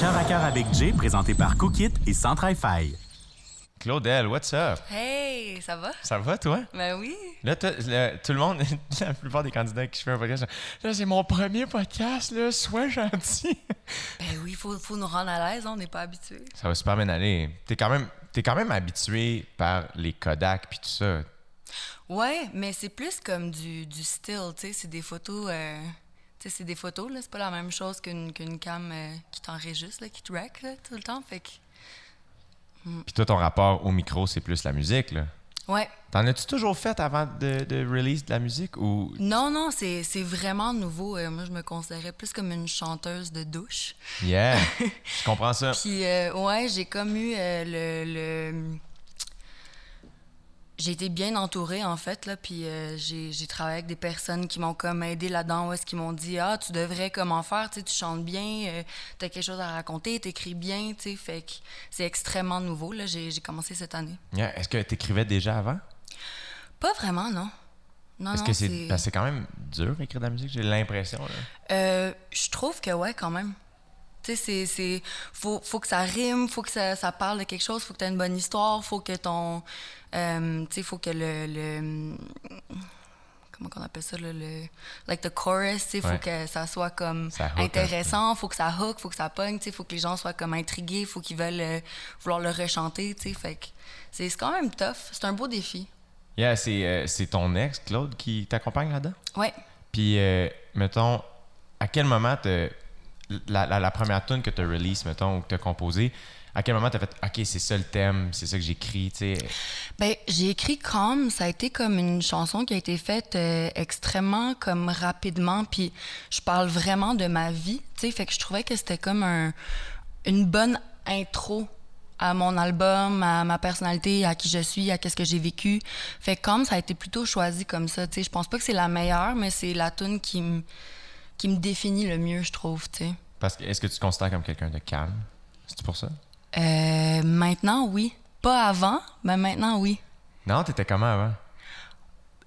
Cœur à cœur avec Jay, présenté par Cookit et Centrify. Claudel, what's up? Hey, ça va? Ça va, toi? Ben oui. Là, le- tout le monde, la plupart des candidats qui font un podcast, là, c'est mon premier podcast, là, sois gentil. Ben oui, faut, faut nous rendre à l'aise, hein, on n'est pas habitués. Ça va super bien aller. T'es quand même, t'es quand même habitué par les Kodak puis tout ça. Ouais, mais c'est plus comme du, du still, tu sais, c'est des photos. euh, c'est des photos, là, c'est pas la même chose qu'une cam euh, qui t'enregistre, qui te rack, là, tout le temps. Fait que. Puis toi, ton rapport au micro, c'est plus la musique, là. Ouais. T'en as-tu toujours fait avant de, de release de la musique ou... Non, non, c'est c'est vraiment nouveau. Euh, moi, je me considérais plus comme une chanteuse de douche. Yeah, je comprends ça. Puis, euh, ouais, j'ai comme eu euh, le. le- J'ai été bien entourée, en fait, là, puis euh, j'ai j'ai travaillé avec des personnes qui m'ont comme aidé là-dedans, où est-ce qu'ils m'ont dit « Ah, tu devrais comment faire, tu sais, tu chantes bien, euh, t'as quelque chose à raconter, t'écris bien, tu sais, fait que c'est extrêmement nouveau, là, j'ai j'ai commencé cette année. Yeah. Est-ce que t'écrivais déjà avant? Pas vraiment, non. Non, Est-ce non, que c'est parce que c'est quand même dur d'écrire de la musique, j'ai l'impression. là? Euh, je trouve que ouais, quand même. Tu sais, c'est, faut, faut que ça rime, faut que ça, ça parle de quelque chose, faut que tu aies une bonne histoire, faut que ton, euh, tu sais, faut que le, le, comment qu'on appelle ça, le, le- like the chorus, tu sais, faut que ça soit comme Ça intéressant, faut que ça hook, faut que ça pogne, tu sais, faut que les gens soient comme intrigués, faut qu'ils veulent euh, vouloir le rechanter, tu sais, fait que c'est, quand même tough, c'est un beau défi. Yeah, c'est euh, ton ex, Claude, qui t'accompagne là-dedans? Ouais. Puis, euh, mettons, à quel moment la, première tune que tu as release, mettons, ou que tu as composée, à quel moment tu as fait OK, c'est ça le thème, c'est ça que j'écris, tu sais? Ben, j'ai écrit comme ça a été comme une chanson qui a été faite euh, extrêmement comme rapidement puis je parle vraiment de ma vie, tu sais, fait que je trouvais que c'était comme un une bonne intro à mon album, à ma personnalité, à qui je suis, à qu'est-ce que j'ai vécu. Fait comme ça a été plutôt choisi comme ça, tu sais, je pense pas que c'est la meilleure, mais c'est la tune qui me qui me définit le mieux, je trouve, tu sais. Parce que est-ce que tu te considères comme quelqu'un de calme? C'est pour ça? Euh, maintenant oui, pas avant, mais maintenant oui. Non, t'étais comment avant?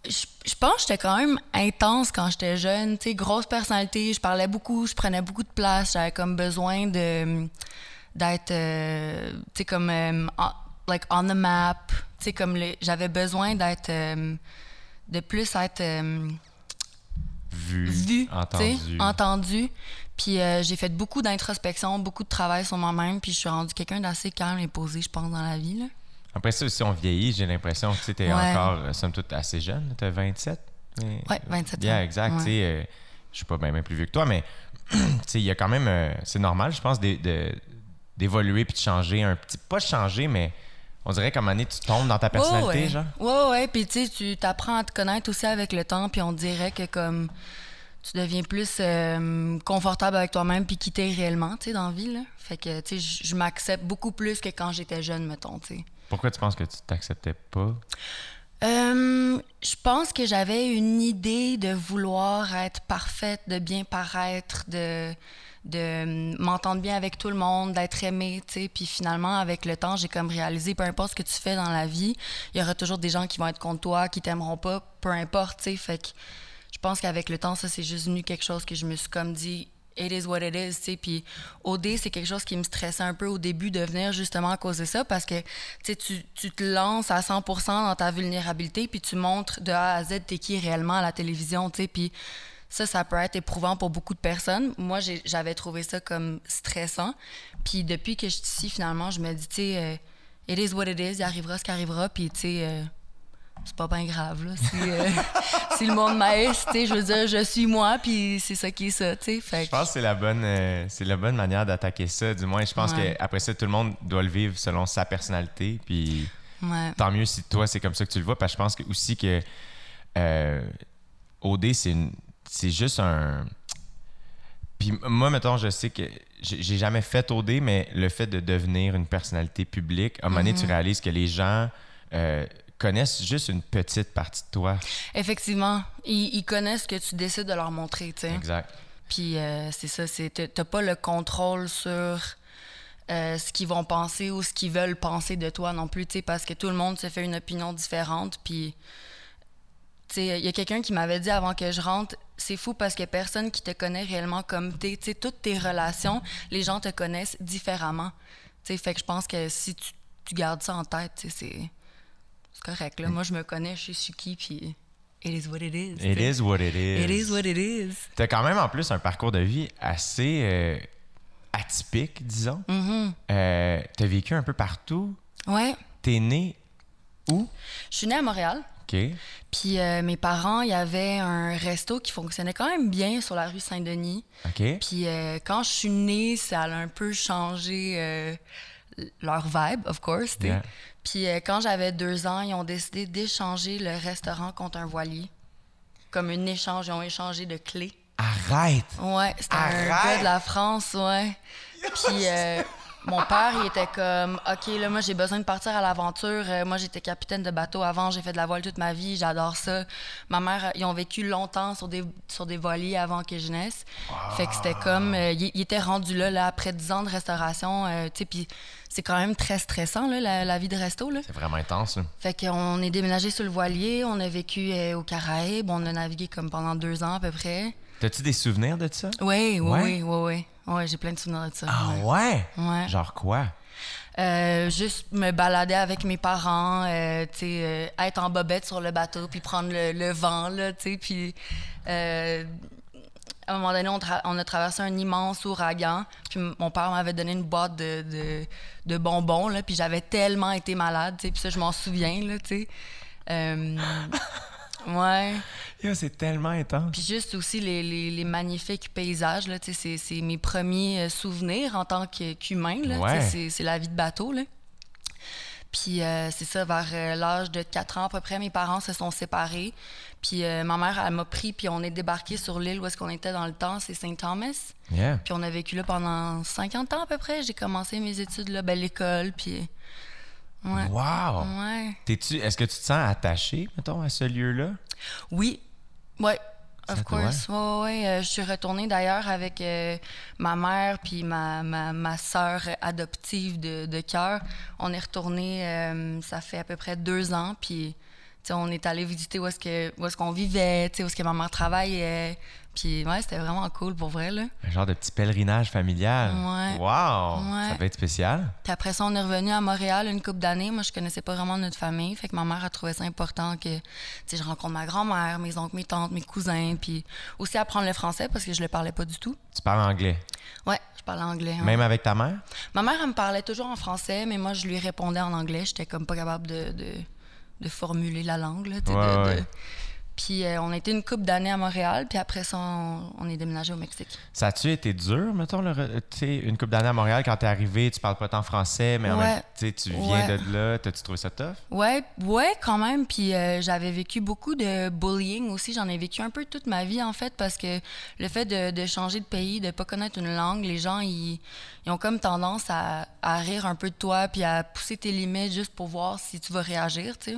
je, je pense que j'étais quand même intense quand j'étais jeune, tu sais, grosse personnalité, je parlais beaucoup, je prenais beaucoup de place, j'avais comme besoin de d'être euh, tu sais comme euh, on- like on the map, tu sais comme j'avais besoin d'être euh, de plus être euh, Vu, entendu. Puis euh, j'ai fait beaucoup d'introspection, beaucoup de travail sur moi-même, puis je suis rendue quelqu'un d'assez calme et posé, je pense, dans la vie. Là. Après ça, si on vieillit, j'ai l'impression que tu es Ouais. encore, euh, somme toute, assez jeune. Tu as 27? Mais- Ouais, 27 Yeah, ans. exact. Ouais. euh, je suis pas bien plus vieux que toi, mais il y a quand même. euh, c'est normal, je pense, d'évoluer puis de changer un petit. Pas changer, mais on dirait qu'à un moment donné, tu tombes dans ta personnalité, ouais, ouais. genre. Ouais, ouais. Puis tu sais, tu t'apprends à te connaître aussi avec le temps, puis on dirait que comme tu deviens plus euh, confortable avec toi-même, puis qui t'es réellement, tu sais, dans la vie, là. Fait que, tu sais, je- m'accepte beaucoup plus que quand j'étais jeune, mettons, tu sais. Pourquoi tu penses que tu t'acceptais pas? Euh, je pense que j'avais une idée de vouloir être parfaite, de bien paraître, de de m'entendre bien avec tout le monde, d'être aimée, tu sais. Puis finalement, avec le temps, j'ai comme réalisé, peu importe ce que tu fais dans la vie, il y aura toujours des gens qui vont être contre toi, qui t'aimeront pas, peu importe, tu sais. Fait que je pense qu'avec le temps, ça, c'est juste venu quelque chose que je me suis comme dit, it is what it is, tu sais. Puis OD, c'est quelque chose qui me stressait un peu au début de venir justement à cause de ça parce que, tu sais, tu, te lances à 100% dans ta vulnérabilité puis tu montres de A à Z t'es qui réellement à la télévision, tu sais. Puis ça, ça peut être éprouvant pour beaucoup de personnes. Moi, j'avais trouvé ça comme stressant. Puis depuis que je suis ici, finalement, je me dis, tu sais, euh, it is what it is, il arrivera ce qui arrivera, puis tu sais, euh, c'est pas bien grave, là. Si, euh, le monde sais, je veux dire, je suis moi, puis c'est ça qui est ça. Fait Je pense que c'est la bonne, euh, c'est la bonne manière d'attaquer ça. Du moins, je pense Ouais. qu'après ça, tout le monde doit le vivre selon sa personnalité. Puis que, ouais. tant mieux si toi, c'est comme ça que tu le vois. Parce que je pense que aussi que euh, OD, c'est une- c'est juste un. Puis moi, mettons, je sais que j'ai jamais fait OD, mais le fait de devenir une personnalité publique, à un moment donné, tu réalises que les gens euh, connaissent juste une petite partie de toi. Effectivement, ils, ils connaissent ce que tu décides de leur montrer, tu sais. Exact. Puis euh, c'est ça, c'est t'as- pas le contrôle sur euh, ce qu'ils vont penser ou ce qu'ils veulent penser de toi non plus, tu sais, parce que tout le monde se fait une opinion différente, puis tu sais, il y a quelqu'un qui m'avait dit avant que je rentre, c'est fou parce a personne qui te connaît réellement comme t'es. Tu sais, toutes tes relations, les gens te connaissent différemment. Tu sais, fait que je pense que si tu, tu gardes ça en tête, c'est c'est correct. Là. Moi, je me connais, je sais qui, puis it is what it is. It is what it is. It is what it is. T'as quand même en plus un parcours de vie assez euh, atypique, disons. Mm-hmm. Euh, T'as vécu un peu partout. Ouais. T'es né où? Je suis née à Montréal. OK. Puis euh, mes parents, il y avait un resto qui fonctionnait quand même bien sur la rue Saint-Denis. OK. Puis quand je suis née, ça a un peu changé leur vibe, of course. Yeah. Puis euh, quand j'avais deux ans, ils ont décidé d'échanger le restaurant contre un voilier. Comme un échange, ils ont échangé de clés. Arrête! Ouais, c'était un Arrête! gars de la France, ouais. Puis euh, mon père, il était comme, OK, là, moi, j'ai besoin de partir à l'aventure. Euh, moi, j'étais capitaine de bateau avant, j'ai fait de la voile toute ma vie, j'adore ça. Ma mère, ils ont vécu longtemps sur des, sur des voiliers avant que je naisse. Fait que c'était comme, euh, il, il était rendu là, là, après 10 ans de restauration, tu sais, puis c'est quand même très stressant, là, la, la vie de resto, là. C'est vraiment intense, là. Fait qu'on est déménagé sur le voilier, on a vécu euh, aux Caraïbes, on a navigué comme pendant deux ans à peu près. T'as-tu des souvenirs de ça? Oui, oui, Ouais? oui, oui, oui. Ouais, j'ai plein de souvenirs de ça. Ah ouais. ouais? Genre quoi? Euh, juste me balader avec mes parents, euh, euh, être en bobette sur le bateau, puis prendre le, le vent, là, puis... à un moment donné, on, a traversé un immense ouragan, puis mon père m'avait donné une boîte de, de, de bonbons, là, puis j'avais tellement été malade, tu sais, puis ça, je m'en souviens, là, tu sais. Euh, ouais. C'est tellement intense. Puis juste aussi les, les, les magnifiques paysages, là, tu sais, c'est, mes premiers euh, souvenirs en tant qu'humain. là, tu sais, Ouais. C'est, c'est la vie de bateau. Là. Puis euh, c'est ça, vers euh, l'âge de 4 ans à peu près, mes parents se sont séparés. Puis euh, ma mère, elle m'a pris, puis on est débarqué sur l'île où est-ce qu'on était dans le temps, c'est Saint Thomas. Yeah. Puis on a vécu là pendant 50 ans à peu près. J'ai commencé mes études là, ben, l'école, puis... Ouais. Wow! Ouais. Est-ce que tu te sens attaché, mettons, à ce lieu-là? Oui, ouais, of course. Ouais, ouais, ouais. Euh, je suis retournée d'ailleurs avec euh, ma mère puis ma, ma, ma sœur adoptive de, de cœur. On est retourné, euh, ça fait à peu près deux ans, puis tu sais, on est allé visiter où est-ce que où est-ce qu'on vivait, tu sais, où est-ce que ma mère travaillait. Puis ouais, c'était vraiment cool pour vrai là. Un genre de petit pèlerinage familial. Ouais. Wow! Ouais. Ça peut être spécial. Puis après ça, on est revenu à Montréal une couple d'années. Moi, je connaissais pas vraiment notre famille. Fait que ma mère a trouvé ça important que, tu sais, je rencontre ma grand-mère, mes oncles, mes tantes, mes cousins. Puis aussi apprendre le français parce que je le parlais pas du tout. Tu parles anglais? Ouais, je parlais anglais. ouais. Même avec ta mère? Ma mère, elle me parlait toujours en français, mais moi, je lui répondais en anglais. J'étais comme pas capable de, de, de formuler la langue, là, Ouais, de- ouais. de- Puis euh, on a été une couple d'années à Montréal, puis après ça, on, on est déménagé au Mexique. Ça a-tu été dur, mettons, le sais, une couple d'années à Montréal, quand t'es arrivé, tu parles pas tant français, mais en même tu viens Ouais. de là, t'as-tu trouvé ça tough? Ouais, ouais, quand même. Puis euh, j'avais vécu beaucoup de bullying aussi. J'en ai vécu un peu toute ma vie, en fait, parce que le fait de, de changer de pays, de pas connaître une langue, les gens, ils, ils ont comme tendance à, à rire un peu de toi, puis à pousser tes limites juste pour voir si tu vas réagir, tu sais.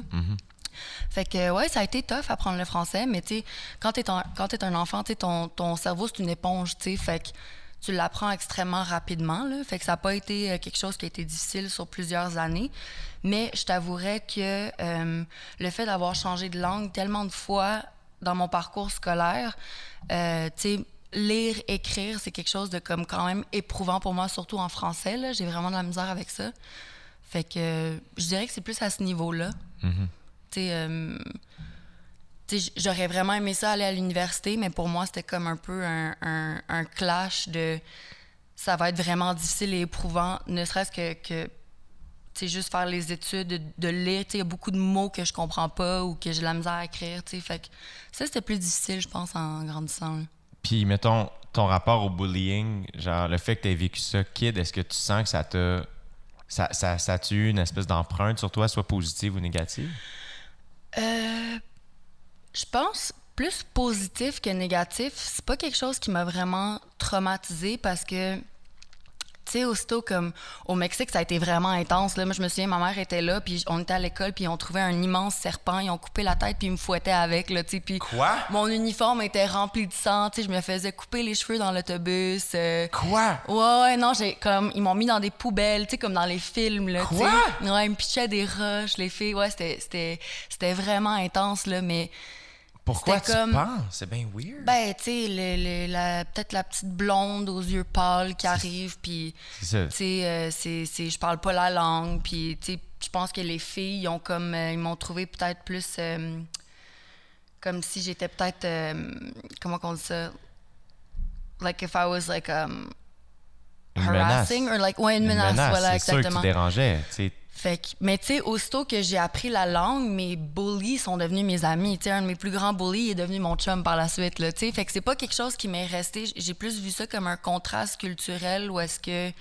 Fait que, ouais, ça a été tough apprendre le français, mais tu quand t'es t'es un enfant, tu ton, ton cerveau, c'est une éponge, tu. Fait que tu l'apprends extrêmement rapidement. Fait que ça n'a pas été euh, quelque chose qui a été difficile sur plusieurs années. Mais je t'avouerais que euh, le fait d'avoir changé de langue tellement de fois dans mon parcours scolaire, euh, lire, écrire, c'est quelque chose de comme quand même éprouvant pour moi, surtout en français. J'ai vraiment de la misère avec ça. Fait que je dirais que c'est plus à ce niveau-là. Euh, sais, j'aurais vraiment aimé ça aller à l'université, mais pour moi, c'était comme un peu un, un- clash de ça va être vraiment difficile et éprouvant, ne serait-ce que, que juste faire les études, de, lire. Il y a beaucoup de mots que je comprends pas ou que j'ai de la misère à écrire. tu sais. Fait que ça, c'était plus difficile, je pense, en grandissant. Puis, mettons, ton rapport au bullying, genre le fait que tu aies vécu ça, kid, est-ce que tu sens que ça t'a. Ça, ça, ça a eu une espèce d'empreinte sur toi, soit positive ou négative? Euh, je pense plus positif que négatif. C'est pas quelque chose qui m'a vraiment traumatisé parce que, tu sais, aussitôt comme au Mexique, ça a été vraiment intense. Là. Moi, je me souviens, ma mère était là, puis on était à l'école, puis ils ont trouvé un immense serpent, ils ont coupé la tête, puis ils me fouettaient avec, là, tu sais. Puis Quoi? mon uniforme était rempli de sang, tu sais, je me faisais couper les cheveux dans l'autobus. euh, Quoi? Ouais, ouais, non, j'ai comme ils m'ont mis dans des poubelles, tu sais comme dans les films là, Quoi? Ouais, ils me pitchaient des roches, les filles. Ouais, c'était vraiment intense là, mais Pourquoi tu comme- penses? C'est bien weird. Ben, tu sais, peut-être la petite blonde aux yeux pâles qui arrive, puis, tu sais, euh, c'est, je parle pas la langue, puis, tu sais, je pense que les filles, ils ont comme, euh, ils m'ont trouvé peut-être plus, euh, comme si j'étais peut-être, comment qu'on dit ça? Like if I was like, um, harassing, menace. or like, ouais, une menace, voilà, c'est sûr exactement. qui dérangeait. tu sais. Fait mais tu sais, aussitôt que j'ai appris la langue, mes bullies sont devenus mes amis. Tu un de mes plus grands bullies est devenu mon chum par la suite. Là, tu sais. fait que c'est pas quelque chose qui m'est resté. J'ai plus vu ça comme un contraste culturel où est-ce que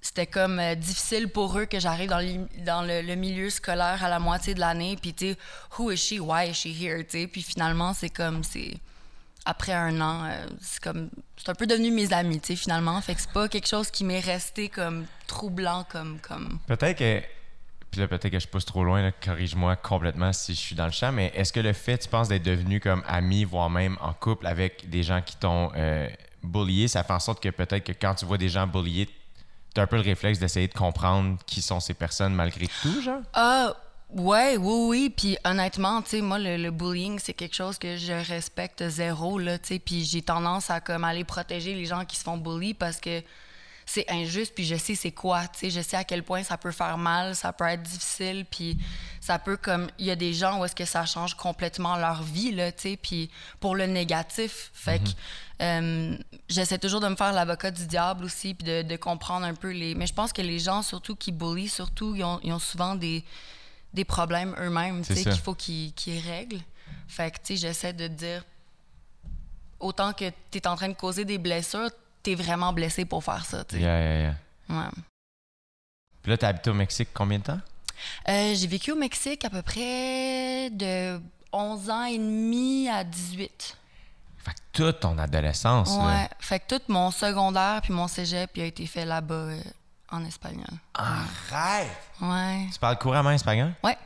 c'était comme euh, difficile pour eux que j'arrive dans, le milieu scolaire à la moitié de l'année. Puis tu sais, who is she? Why is she here? Tu sais, puis finalement, c'est comme, c'est après un an, euh, c'est comme, c'est un peu devenu mes amis, tu sais, finalement. Fait que c'est pas quelque chose qui m'est resté comme troublant, comme, comme. Peut-être que. Puis là, peut-être que je pousse trop loin, là, corrige-moi complètement si je suis dans le champ, mais est-ce que le fait, tu penses, d'être devenu comme ami, voire même en couple avec des gens qui t'ont euh, bullié, ça fait en sorte que peut-être que quand tu vois des gens bulliés, tu as un peu le réflexe d'essayer de comprendre qui sont ces personnes malgré tout, genre? Ah, ouais, oui, oui. Puis honnêtement, tu sais, moi, le, le bullying, c'est quelque chose que je respecte zéro, là, tu sais. Puis j'ai tendance à comme aller protéger les gens qui se font bully parce que c'est injuste, puis je sais c'est quoi, tu sais. Je sais à quel point ça peut faire mal, ça peut être difficile, puis ça peut comme... Il y a des gens où est-ce que ça change complètement leur vie, là, tu sais, puis pour le négatif. Fait que euh, j'essaie toujours de me faire l'avocat du diable aussi, puis de, de comprendre un peu les... Mais je pense que les gens, surtout qui bullient, surtout, ils ont, ils ont souvent des des problèmes eux-mêmes, tu qu'il faut qu'ils règlent. Fait que, tu sais, j'essaie de dire, autant que tu es en train de causer des blessures, tu es vraiment blessé pour faire ça, tu sais. Yeah, yeah, yeah. Ouais. Puis là, t'as habité au Mexique combien de temps? Euh, J'ai vécu au Mexique à peu près de 11 ans et demi à 18. Fait que toute ton adolescence, Ouais. là. Fait que tout mon secondaire puis mon cégep il a été fait là-bas euh, en espagnol. Arrête! Ouais. Tu parles couramment espagnol? Ouais.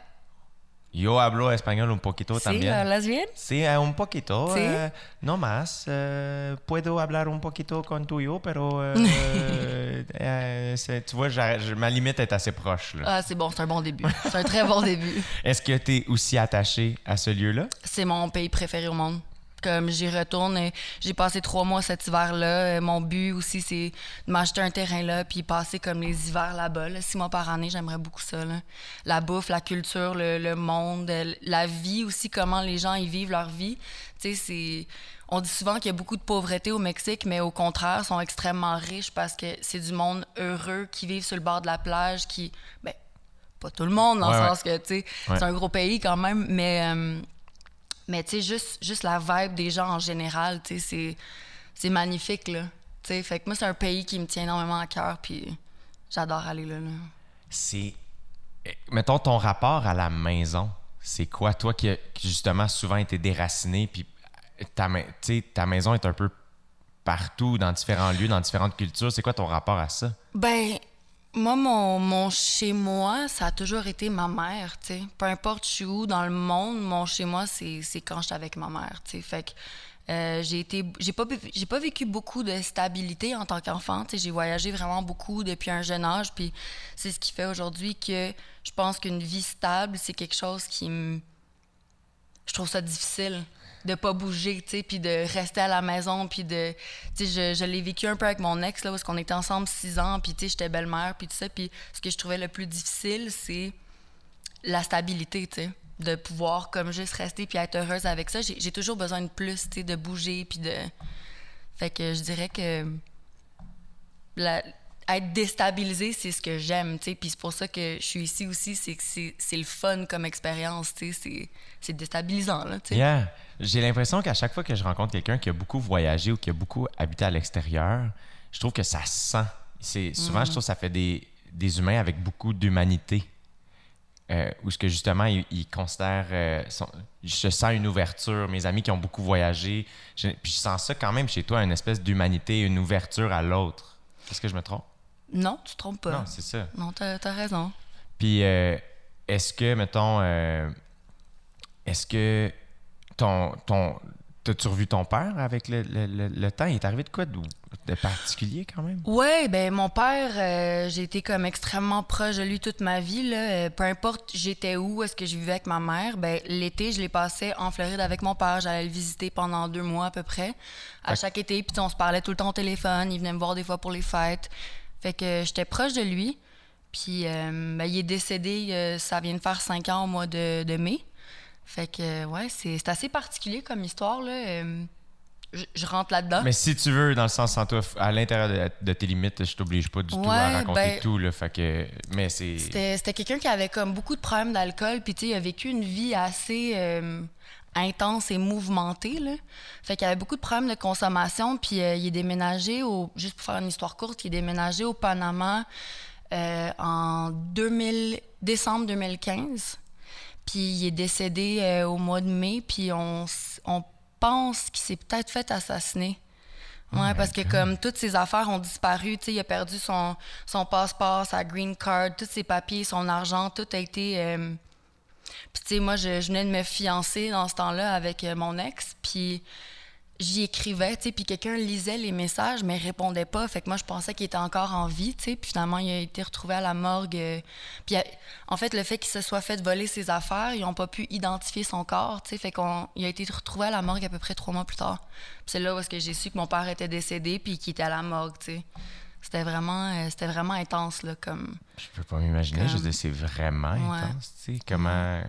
Yo hablo español un poquito Sí, también. hablas bien? Sí, eh, un poquito. ¿Sí? eh, no más. eh, puedo hablar un poquito con tuyo, pero. eh, eh, tu vois, ma limite est assez proche. là. Ah, c'est bon, c'est un bon début. C'est un très bon début. Est-ce que tu es aussi attaché à ce lieu-là? C'est mon pays préféré au monde. Comme j'y retourne, et j'ai passé trois mois cet hiver-là. Euh, Mon but aussi, c'est de m'acheter un terrain là, puis passer comme les hivers là-bas. là. Six mois par année, j'aimerais beaucoup ça. là. La bouffe, la culture, le, le monde, euh, la vie aussi, comment les gens y vivent leur vie. Tu sais, c'est. On dit souvent qu'il y a beaucoup de pauvreté au Mexique, mais au contraire, ils sont extrêmement riches parce que c'est du monde heureux qui vivent sur le bord de la plage, qui. Ben, pas tout le monde, dans Ouais, le ouais. sens que, tu sais, Ouais. c'est un gros pays quand même, mais. euh, mais tu sais, juste, juste la vibe des gens en général, tu sais, c'est, magnifique, là. Tu sais, fait que moi, c'est un pays qui me tient énormément à cœur, puis j'adore aller là, là. C'est. eh, Mettons ton rapport à la maison. C'est quoi, toi qui, a- qui, justement souvent été déraciné, puis ta, ma- tu sais, ta maison est un peu partout, dans différents lieux, dans différentes cultures. C'est quoi ton rapport à ça? Ben, moi, mon, chez-moi, ça a toujours été ma mère, tu sais. Peu importe je où dans le monde, mon chez-moi, c'est c'est quand je suis avec ma mère, tu sais. Fait que euh, j'ai été... J'ai pas, vécu beaucoup de stabilité en tant qu'enfant. J'ai voyagé vraiment beaucoup depuis un jeune âge, puis c'est ce qui fait aujourd'hui que je pense qu'une vie stable, c'est quelque chose qui me... Je trouve ça difficile de pas bouger, tu sais, puis de rester à la maison, puis de... Tu sais, je, l'ai vécu un peu avec mon ex, là, parce qu'on était ensemble six ans, puis tu sais, j'étais belle-mère, puis tout ça, puis ce que je trouvais le plus difficile, c'est la stabilité, tu sais, de pouvoir comme juste rester puis être heureuse avec ça. J'ai toujours besoin de plus, tu sais, de bouger, puis de... Fait que je dirais que être déstabilisé, c'est ce que j'aime, tu sais. Puis c'est pour ça que je suis ici aussi, c'est que c'est le fun comme expérience, tu sais. C'est déstabilisant, là, tu sais. Yeah. J'ai l'impression qu'à chaque fois que je rencontre quelqu'un qui a beaucoup voyagé ou qui a beaucoup habité à l'extérieur, je trouve que ça se sent. C'est, souvent, je trouve que ça fait des, des humains avec beaucoup d'humanité. Euh, où ce que justement, ils, ils considèrent. euh, son- je sens une ouverture. Mes amis qui ont beaucoup voyagé, je- puis je sens ça quand même chez toi, une espèce d'humanité, une ouverture à l'autre. Est-ce que je me trompe? Non, tu te trompes pas. Non, c'est ça. Non, t'as as raison. Puis, euh, est-ce que, mettons, euh, est-ce que ton, ton, T'as-tu revu ton père avec le, le- le- le temps? Il est arrivé de quoi de, de particulier quand même? Ouais, ben mon père, euh, j'ai été comme extrêmement proche de lui toute ma vie. Là. Euh, peu importe j'étais où, est-ce que je vivais avec ma mère, ben l'été, je l'ai passé en Floride avec mon père. J'allais le visiter pendant deux mois à peu près, à Fait- chaque été. Puis on se parlait tout le temps au téléphone. Il venait me voir des fois pour les fêtes. Fait que j'étais proche de lui. Puis euh, ben, il est décédé, ça vient de faire cinq ans au mois de, de mai. Fait que ouais, c'est assez particulier comme histoire. Là. Euh, je, je rentre là-dedans. Mais si tu veux, dans le sens sans toi, à l'intérieur de, de tes limites, je t'oblige pas du tout à raconter ben- tout. Là, fait que, mais c'est. C'était c'était quelqu'un qui avait comme beaucoup de problèmes d'alcool, puis tu sais, il a vécu une vie assez euh, intense et mouvementée, là. Fait qu'il avait beaucoup de problèmes de consommation, puis euh, il est déménagé, au, juste pour faire une histoire courte, il est déménagé au Panama euh, en 2000, décembre 2015. Puis il est décédé euh, au mois de mai, puis on, pense qu'il s'est peut-être fait assassiner. Ouais, parce que comme toutes ses affaires ont disparu, tu sais, il a perdu son, son passeport, sa green card, tous ses papiers, son argent, tout a été. euh, Puis tu sais, moi, je, je venais de me fiancer dans ce temps-là avec euh, mon ex, puis j'y écrivais, tu sais, puis quelqu'un lisait les messages, mais répondait pas. Fait que moi, je pensais qu'il était encore en vie, tu sais. Puis finalement, il a été retrouvé à la morgue. euh, Puis euh, en fait, le fait qu'il se soit fait voler ses affaires, ils n'ont pas pu identifier son corps, tu sais. Fait qu'on, il a été retrouvé à la morgue à peu près trois mois plus tard. C'est là où est-ce que j'ai su que mon père était décédé, puis qu'il était à la morgue, tu sais. C'était vraiment, euh, c'était vraiment intense, là, comme... Je peux pas m'imaginer. Je Comme- dire, c'est vraiment Ouais. intense. Tu sais, comment.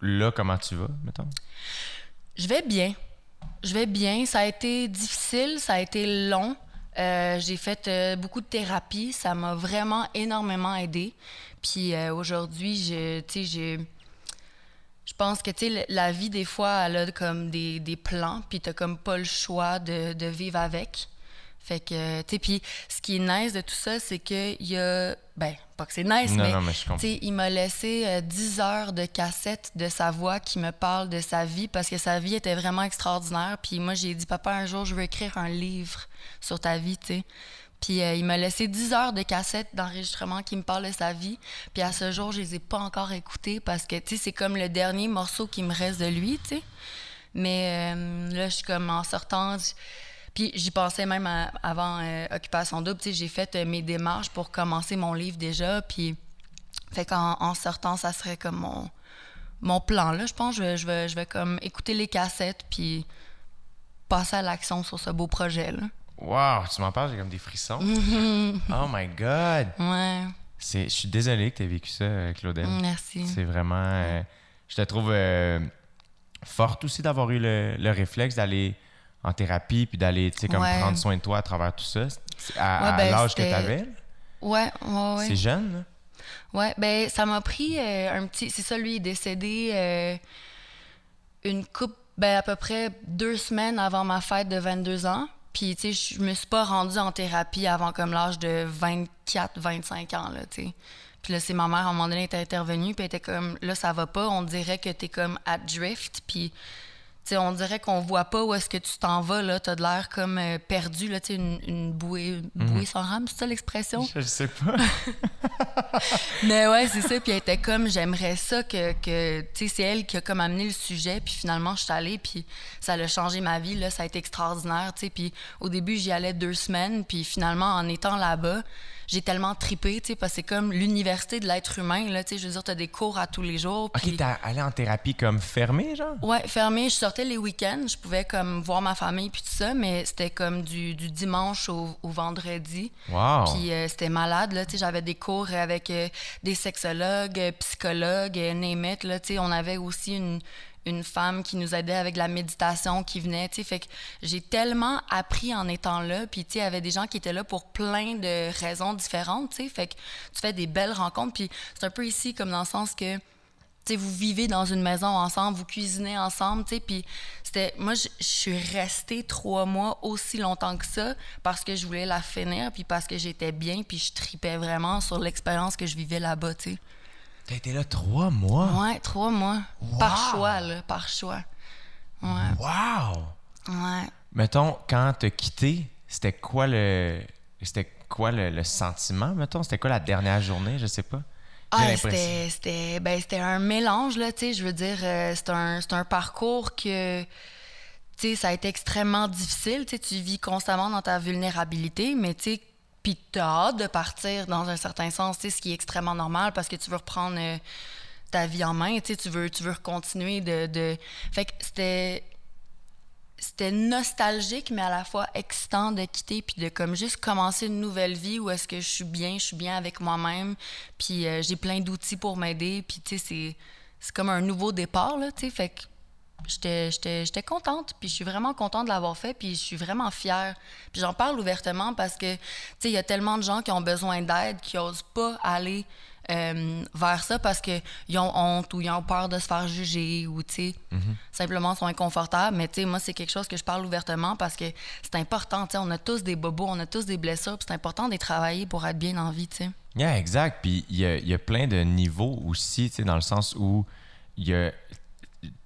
Là, comment tu vas, mettons? Je vais bien. Je vais bien. Ça a été difficile, ça a été long. Euh, j'ai fait euh, beaucoup de thérapie. Ça m'a vraiment énormément aidé. Puis euh, aujourd'hui, je, tu j'ai- je pense que, tu la vie, des fois, elle a comme des, des plans, puis t'as comme pas le choix de vivre avec. Fait que, tu sais, puis ce qui est nice de tout ça, c'est qu'il y a... Ben, pas que c'est nice, Non, mais... non, mais. Tu sais, il m'a laissé euh, 10 heures de cassette de sa voix qui me parle de sa vie parce que sa vie était vraiment extraordinaire. Puis moi, j'ai dit, papa, un jour, je veux écrire un livre sur ta vie, tu sais. Puis euh, il m'a laissé 10 heures de cassette d'enregistrement qui me parle de sa vie. Puis à ce jour, je les ai pas encore écoutées parce que, tu sais, c'est comme le dernier morceau qui me reste de lui, tu sais. Mais euh, là, je suis comme en sortant. j- Puis j'y pensais même à- avant euh, Occupation Double. J'ai fait euh, mes démarches pour commencer mon livre déjà. Puis, fait qu'en en sortant, ça serait comme mon, mon plan. Là, je pense que je vais, je, vais, je vais comme écouter les cassettes puis passer à l'action sur ce beau projet. Là. Wow, tu m'en parles, j'ai comme des frissons. oh my God! Ouais, je suis désolé que tu aies vécu ça, euh, Claudel. merci. C'est vraiment. euh, je te trouve forte aussi d'avoir eu le, le réflexe d'aller en thérapie puis d'aller, tu sais, comme Ouais. prendre soin de toi à travers tout ça. C'est À, Ouais, à ben, l'âge que tu avais, Ouais, ouais, ouais. c'est jeune, là. Ouais, ben ça m'a pris euh, un petit. C'est ça, lui il est décédé euh, une coupe, ben à peu près deux semaines avant ma fête de 22 ans. Puis, tu sais, je me suis pas rendue en thérapie avant comme l'âge de 24, 25 ans, là, tu sais. Puis là, c'est ma mère, à un moment donné, était intervenue, puis elle était comme, là, ça va pas, on dirait que t'es comme at drift, puis, on dirait qu'on voit pas où est-ce que tu t'en vas, là. T'as de l'air comme euh, perdu, là, tu une, une bouée, une bouée sans rame, c'est ça l'expression? Je sais pas. Mais ouais, c'est ça. Puis elle était comme, j'aimerais ça que, que tu sais, c'est elle qui a comme amené le sujet. Puis finalement, je suis allée, puis ça a changé ma vie. Là, ça a été extraordinaire, tu sais. Puis au début, j'y allais deux semaines. Puis finalement, en étant là-bas, j'ai tellement tripé, tu sais, parce que c'est comme l'université de l'être humain, là, tu sais. Je veux dire, t'as des cours à tous les jours. Puis... Ok, t'es allé en thérapie comme fermée, genre? Ouais, fermé. Je sortais les week-ends. Je pouvais comme voir ma famille puis tout ça, mais c'était comme du, du dimanche au, au vendredi. Wow! Puis euh, c'était malade, là. Tu sais, j'avais des cours avec euh, des sexologues, euh, psychologues, name it, là. Tu sais, on avait aussi une, une femme qui nous aidait avec la méditation qui venait, tu sais. Fait que j'ai tellement appris en étant là. Puis, tu sais, il y avait des gens qui étaient là pour plein de raisons différentes, tu sais. Fait que tu fais des belles rencontres. Puis c'est un peu ici comme dans le sens que vous vivez dans une maison ensemble, vous cuisinez ensemble, tu sais, puis c'était... Moi, je suis restée trois mois aussi longtemps que ça parce que je voulais la finir, puis parce que j'étais bien, puis je tripais vraiment sur l'expérience que je vivais là-bas, tu sais. T'as été là trois mois? Ouais, trois mois. Par choix, là, par choix. Ouais, Wow! ouais. Mettons, quand t'as quitté, c'était quoi le. C'était quoi le, le sentiment, mettons? C'était quoi la dernière journée? Je sais pas. Ah, c'était, c'était, ben, c'était un mélange, là, tu sais. Je veux dire, euh, c'est un, un parcours que. Tu tu sais, ça a été extrêmement difficile. Tu sais, tu vis constamment dans ta vulnérabilité, mais tu sais, puis t'as hâte de partir dans un certain sens, tu sais, ce qui est extrêmement normal parce que tu veux reprendre euh, ta vie en main, tu sais, tu veux, tu veux continuer de, de... Fait que c'était c'était nostalgique, mais à la fois excitant de quitter, puis de comme juste commencer une nouvelle vie où est-ce que je suis bien, je suis bien avec moi-même, puis euh, j'ai plein d'outils pour m'aider, puis tu sais, c'est, comme un nouveau départ, là, tu sais, fait que j'étais, j'étais, contente, puis je suis vraiment contente de l'avoir fait, puis je suis vraiment fière. Puis j'en parle ouvertement parce que, tu sais, il y a tellement de gens qui ont besoin d'aide, qui osent pas aller euh, vers ça parce qu'ils ont honte ou ils ont peur de se faire juger ou, tu sais, simplement sont inconfortables. Mais, tu sais, moi, c'est quelque chose que je parle ouvertement parce que c'est important, tu sais, on a tous des bobos, on a tous des blessures, c'est important de les travailler pour être bien en vie, tu sais. Yeah, exact. Puis il y a, il y a plein de niveaux aussi, tu sais, dans le sens où il y a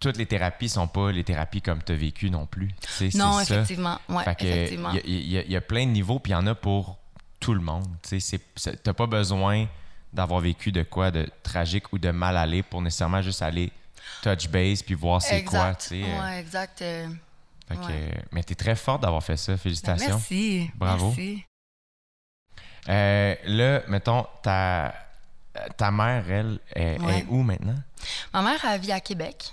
toutes les thérapies sont pas les thérapies comme tu as vécu non plus. Non, effectivement. Ouais. Il y, y a- il y a plein de niveaux, puis il y en a pour tout le monde. Tu t'as pas besoin d'avoir vécu de quoi de tragique ou de mal aller pour nécessairement juste aller touch base puis voir c'est quoi. Tu sais, euh, Ouais, exact. euh, fait que, ouais. euh, mais t'es très forte d'avoir fait ça. ben, Félicitations. merci. Bravo. Merci. Euh, là, mettons, ta, ta mère, elle, est, Ouais. est où maintenant? Ma mère, elle vit à Québec.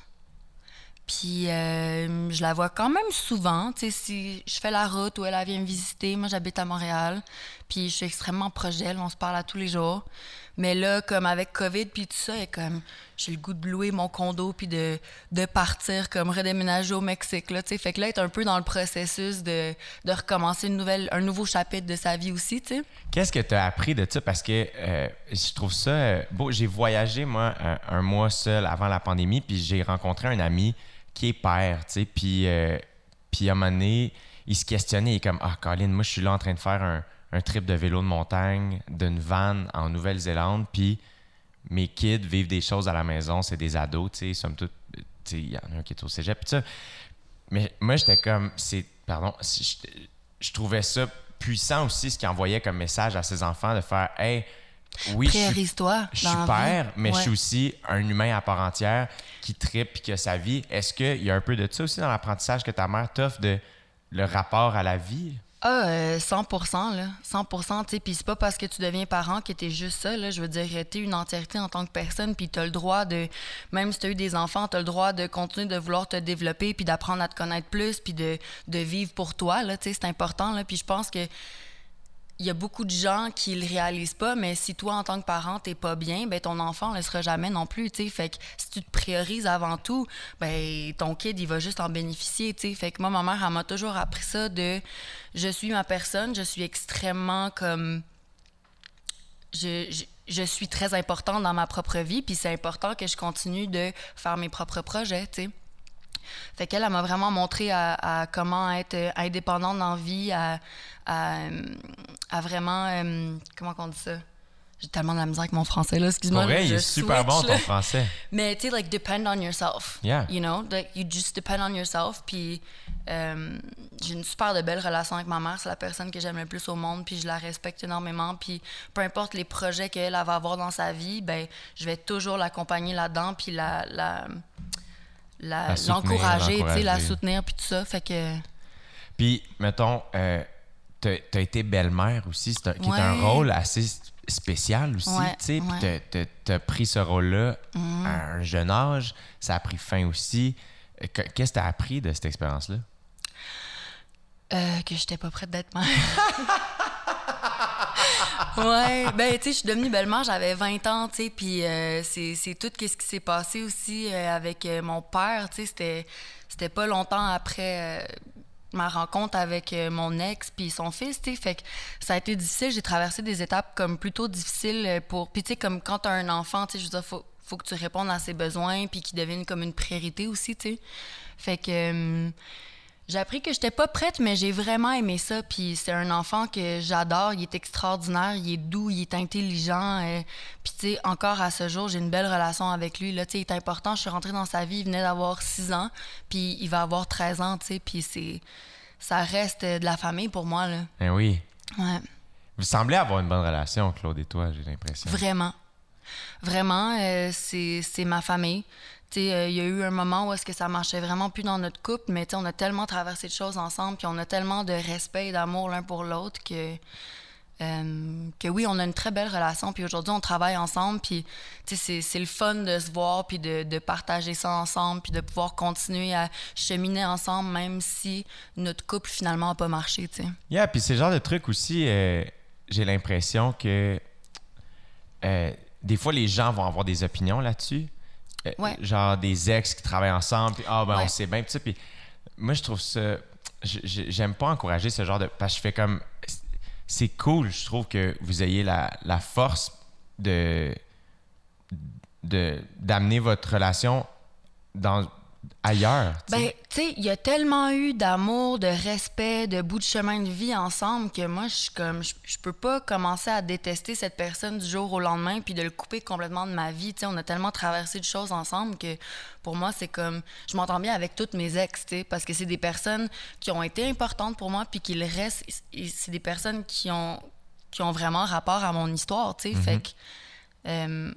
Puis euh, je la vois quand même souvent. Tu sais, si je fais la route ou elle, elle vient me visiter, moi j'habite à Montréal. Puis je suis extrêmement proche d'elle, on se parle à tous les jours. Mais là, comme avec COVID puis tout ça, est comme j'ai le goût de louer mon condo puis de, de partir comme redéménager au Mexique. Là, tu sais. fait que là, est un peu dans le processus de, de recommencer une nouvelle, un nouveau chapitre de sa vie aussi. Qu'est-ce que tu as appris de ça? Parce que euh, je trouve ça euh, beau. J'ai voyagé, moi, un, mois seul avant la pandémie, puis j'ai rencontré un ami qui est père, tu sais, puis, euh, à un moment donné, il se questionnait, il est comme « Ah, Colin, moi, je suis là en train de faire un, un trip de vélo de montagne, d'une van en Nouvelle-Zélande, puis mes kids vivent des choses à la maison, c'est des ados, tu sais, somme toute, tu sais, il y en a un qui est au cégep, puis ça. Mais moi, j'étais comme, c'est, pardon, je, je trouvais ça puissant aussi, ce qu'il envoyait comme message à ses enfants, de faire, hey, oui, je suis, je suis père, vie. mais je suis aussi un humain à part entière qui tripe et qui a sa vie. Est-ce qu'il y a un peu de ça aussi dans l'apprentissage que ta mère t'offre de le rapport à la vie? Ah, euh, 100 là. 100 tu sais. Puis c'est pas parce que tu deviens parent que t'es juste ça, là. Je veux dire, t'es une entièreté en tant que personne, puis t'as le droit de... Même si t'as eu des enfants, t'as le droit de continuer de vouloir te développer, puis d'apprendre à te connaître plus, puis de, de vivre pour toi, là. Tu sais, c'est important, là. Puis je pense que il y a beaucoup de gens qui le réalisent pas, mais si toi, en tant que parent, t'es pas bien, ben ton enfant ne le sera jamais non plus, tu sais. Fait que si tu te priorises avant tout, ben ton kid, il va juste en bénéficier, tu sais. Fait que moi, ma mère, elle m'a toujours appris ça de... Je suis ma personne, je suis extrêmement comme... Je, je, je suis très importante dans ma propre vie, puis c'est important que je continue de faire mes propres projets, tu sais. Fait qu'elle, elle m'a vraiment montré à, à comment être euh, indépendante dans la vie, à, à, euh, à vraiment... euh, comment on dit ça? J'ai tellement de la misère avec mon français, là. Excuse-moi. Là, il est super bon ton français. Mais tu sais, like, depend on yourself. Yeah. You know, like, you just depend on yourself. Puis euh, j'ai une super de belle relation avec ma mère. C'est la personne que j'aime le plus au monde. Puis je la respecte énormément. Puis peu importe les projets qu'elle elle va avoir dans sa vie, ben je vais toujours l'accompagner là-dedans. Puis la. la la- La l'encourager, la l'encourager. soutenir, puis tout ça. Fait que. Puis, mettons, euh, t'as as été belle-mère aussi, c'est un- qui est un rôle assez spécial aussi, Ouais, tu sais. Puis ouais. T'as- pris ce rôle-là à un jeune âge, ça a pris fin aussi. Euh, que- Qu'est-ce que t'as appris de cette expérience-là? Euh, que j'étais pas prête d'être mère. ouais, ben tu sais, je suis devenue belle-mère, j'avais 20 ans, tu sais, puis euh, c'est tout ce qui s'est passé aussi euh, avec euh, mon père, tu sais, c'était pas longtemps après ma rencontre avec mon ex puis son fils, tu sais, fait que ça a été difficile, j'ai traversé des étapes comme plutôt difficiles pour puis tu sais comme quand t'as un enfant, tu sais, je veux dire faut faut que tu répondes à ses besoins puis qu'il devienne comme une priorité aussi, tu sais. Fait que euh, j'ai appris que j'étais pas prête, mais j'ai vraiment aimé ça. Puis c'est un enfant que j'adore. Il est extraordinaire, il est doux, il est intelligent. euh, puis tu sais, encore à ce jour, j'ai une belle relation avec lui. Là, tu sais, il est important. Je suis rentrée dans sa vie, il venait d'avoir 6 ans, puis il va avoir 13 ans, tu sais. Puis c'est... Ça reste de la famille pour moi, là. Ben oui. Ouais, Vous semblez avoir une bonne relation, Claude et toi, j'ai l'impression. vraiment. Vraiment, euh, c'est c'est ma famille. Euh, il y a eu un moment où est-ce que ça marchait vraiment plus dans notre couple, mais on a tellement traversé de choses ensemble, puis on a tellement de respect et d'amour l'un pour l'autre que euh, que oui, on a une très belle relation. Puis aujourd'hui, on travaille ensemble. Puis c'est, c'est le fun de se voir, puis de, de partager ça ensemble, puis de pouvoir continuer à cheminer ensemble, même si notre couple finalement n'a pas marché. Yeah, puis c'est genre de truc aussi, euh, j'ai l'impression que des fois, les gens vont avoir des opinions là-dessus. Euh, Ouais. Genre des ex qui travaillent ensemble, puis ah, ben on sait bien, puis moi, je trouve ça. J'aime pas encourager ce genre de. Parce que je fais comme. C'est cool, je trouve que vous ayez la, la force de de- d'amener votre relation dans ailleurs. Ben, tu sais, il y a tellement eu d'amour, de respect, de bout de chemin de vie ensemble que moi, je suis comme, je, peux pas commencer à détester cette personne du jour au lendemain puis de le couper complètement de ma vie. Tu sais, on a tellement traversé de choses ensemble que pour moi, c'est comme, je m'entends bien avec toutes mes ex, tu sais, parce que c'est des personnes qui ont été importantes pour moi puis qui le restent. et C'est des personnes qui ont, qui ont vraiment rapport à mon histoire, tu sais. Fait que. euh,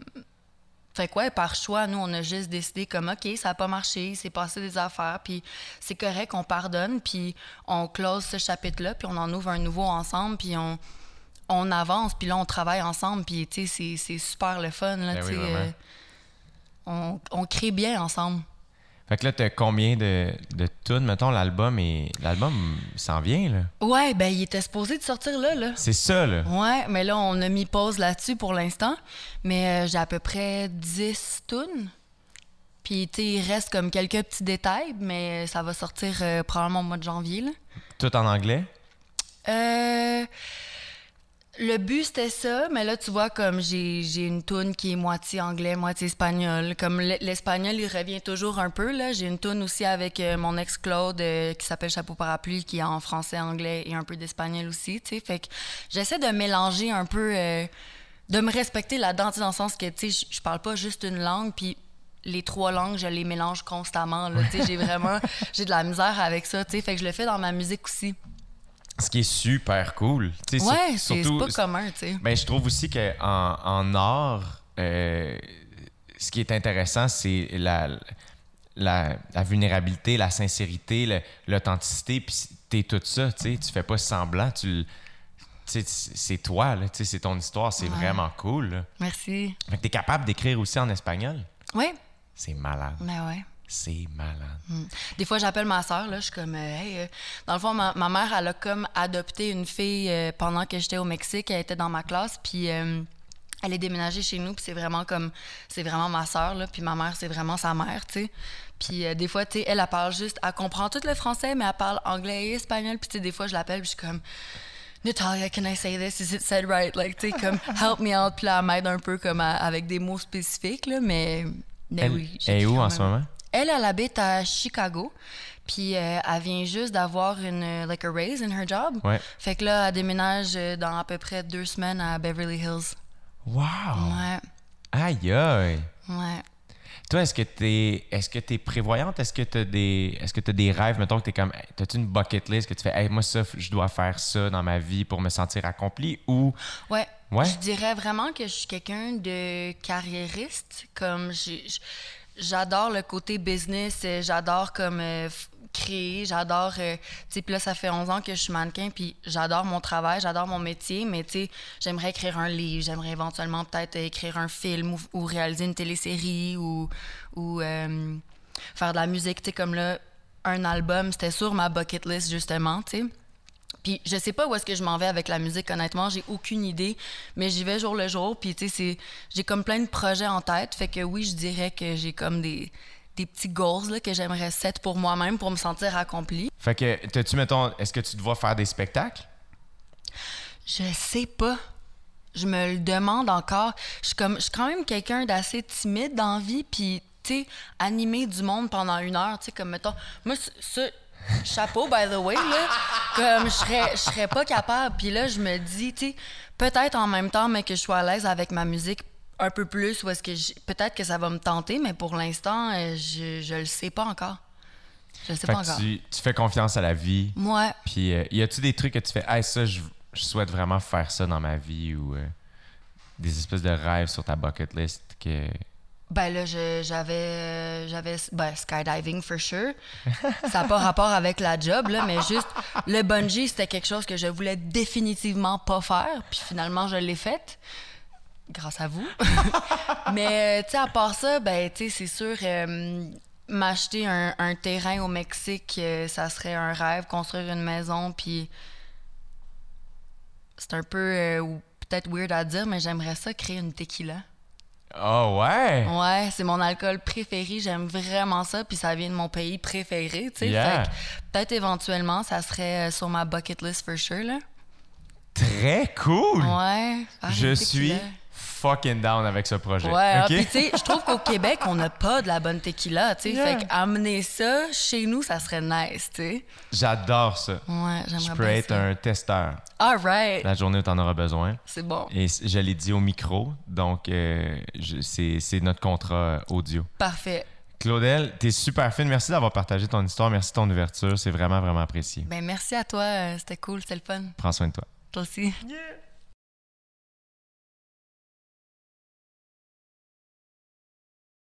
fait que ouais, par choix, nous, on a juste décidé comme, OK, ça n'a pas marché, il s'est passé des affaires, puis c'est correct, on pardonne, puis on close ce chapitre-là, puis on en ouvre un nouveau ensemble, puis on, on avance, puis là, on travaille ensemble, puis tu sais, c'est- super le fun, là, Ben tu oui, euh, on, on crée bien ensemble. Fait que là, t'as combien de, de tunes? Mettons, l'album et L'album s'en vient, là. Ouais, ben, il était supposé de sortir là, là. C'est ça, là. Ouais, mais là, on a mis pause là-dessus pour l'instant. Mais euh, j'ai à peu près 10 tunes. Puis, tu il reste comme quelques petits détails, mais ça va sortir euh, probablement au mois de janvier. Là. Tout en anglais? Euh, le but, c'était ça, mais là, tu vois, comme j'ai une tune qui est moitié anglais, moitié espagnol. Comme l'espagnol, il revient toujours un peu, là. J'ai une tune aussi avec euh, mon ex Claude euh, qui s'appelle Chapeau Parapluie, qui est en français, anglais et un peu d'espagnol aussi, tu sais. Fait que j'essaie de mélanger un peu, euh, de me respecter là-dedans, dans le sens que, tu sais, je- je parle pas juste une langue, puis les trois langues, je les mélange constamment, là. Tu sais, j'ai vraiment, j'ai de la misère avec ça, tu sais. Fait que je le fais dans ma musique aussi. Ce qui est super cool. Tu sais, sur- Ouais, c'est pas commun, tu sais. Ben, je trouve aussi qu'en en art, euh, ce qui est intéressant, c'est la, la, la vulnérabilité, la sincérité, l'authenticité, puis t'es tout ça, tu sais. Tu fais pas semblant, tu c'est toi, c'est ton histoire, c'est Ouais. vraiment cool. là. Merci. Fait que t'es capable d'écrire aussi en espagnol? Oui, C'est malade. mais ouais. C'est malade. Mm. Des fois, j'appelle ma soeur, là, je suis comme, euh, hey, euh, dans le fond, ma, ma mère, elle a comme adopté une fille euh, pendant que j'étais au Mexique, elle était dans ma classe, puis euh, elle est déménagée chez nous, puis c'est vraiment comme, c'est vraiment ma soeur, là, puis ma mère, c'est vraiment sa mère, tu sais. Puis euh, des fois, tu sais, elle, elle parle juste, elle comprend tout le français, mais elle parle anglais et espagnol, puis tu sais, des fois, je l'appelle, puis je suis comme, Natalia, can I say this? Is it said right? Like, tu sais, comme, help me out, puis là, elle m'aide un peu comme à- avec des mots spécifiques, là, mais, mais Elle, oui. elle est où en ce moment? Elle, elle habite à Chicago. Puis euh, elle vient juste d'avoir une euh, like a raise in her job. Ouais. Fait que là, elle déménage euh, dans à peu près deux semaines à Beverly Hills. Wow! Ouais, Aïe, aïe! ouais. Toi, est-ce que t'es est-ce que t'es prévoyante? Est-ce que t'as des est-ce que t'as des rêves? Mettons que t'es comme t'as-tu une bucket list que tu fais Hey, moi ça, je dois faire ça dans ma vie pour me sentir accompli ou Ouais. Ouais? Je dirais vraiment que je suis quelqu'un de carriériste. Comme j'ai- j'adore le côté business, euh, j'adore comme euh, créer, j'adore. euh, tu sais, là, ça fait 11 ans que je suis mannequin, puis j'adore mon travail, j'adore mon métier, mais tu sais, j'aimerais écrire un livre, j'aimerais éventuellement peut-être écrire un film ou, réaliser une télésérie ou, euh, faire de la musique, tu sais, comme là, un album, c'était sur ma bucket list, justement, tu sais. Puis je sais pas où est-ce que je m'en vais avec la musique, honnêtement, j'ai aucune idée, mais j'y vais jour le jour. Puis tu sais, c'est- j'ai comme plein de projets en tête, fait que oui, je dirais que j'ai comme des, des petits goals là, que j'aimerais set pour moi-même pour me sentir accomplie. Fait que t'as-tu mettons est-ce que tu dois faire des spectacles? Je sais pas. Je me le demande encore. Je suis comme, je suis quand même quelqu'un d'assez timide dans la vie, puis tu sais, animer du monde pendant une heure, tu sais, comme mettons, moi, ce chapeau, by the way, là, comme je serais, je serais pas capable. Puis là, je me dis, tu sais, peut-être en même temps, mais que je sois à l'aise avec ma musique un peu plus, ou est-ce que j'ai- peut-être que ça va me tenter, mais pour l'instant, euh, je, je le sais pas encore. Je le sais Fait pas encore. tu, tu fais confiance à la vie. Moi, Puis euh, y a-tu des trucs que tu fais Hey, ça je, je souhaite vraiment faire ça dans ma vie ou euh, des espèces de rêves sur ta bucket list que. Ben là, j'avais, euh, j'avais, ben, skydiving for sure. Ça n'a pas rapport avec la job, là, mais juste, le bungee, c'était quelque chose que je voulais définitivement pas faire. Puis finalement, je l'ai fait. Grâce à vous. mais, euh, tu sais, à part ça, ben, tu c'est sûr, euh, m'acheter un, terrain au Mexique, ça serait un rêve. Construire une maison, puis c'est un peu, peut-être weird à dire, mais j'aimerais ça créer une tequila. Oh ouais! Ouais, c'est mon alcool préféré. J'aime vraiment ça. Puis ça vient de mon pays préféré, tu sais. Yeah. Fait que peut-être éventuellement, ça serait euh, sur ma bucket list for sure, là. Très cool! Ouais. Ah, Je suis. Fucking down avec ce projet. Ouais, ah, OK? puis tu sais, je trouve qu'au Québec, on n'a pas de la bonne tequila, tu sais. Yeah. Fait qu'amener ça chez nous, ça serait nice, tu sais. J'adore ça. Ouais, Je j'aimerais peux bien être ça. un testeur All right. la journée où tu en auras besoin. C'est bon. Et je l'ai dit au micro, donc euh, je- c'est c'est notre contrat euh, audio. Parfait. Claudel, t'es super fine. Merci d'avoir partagé ton histoire. Merci de ton ouverture. C'est vraiment, vraiment apprécié. Ben merci à toi. euh, C'était cool, c'était le fun. Prends soin de toi. Toi aussi. Yeah.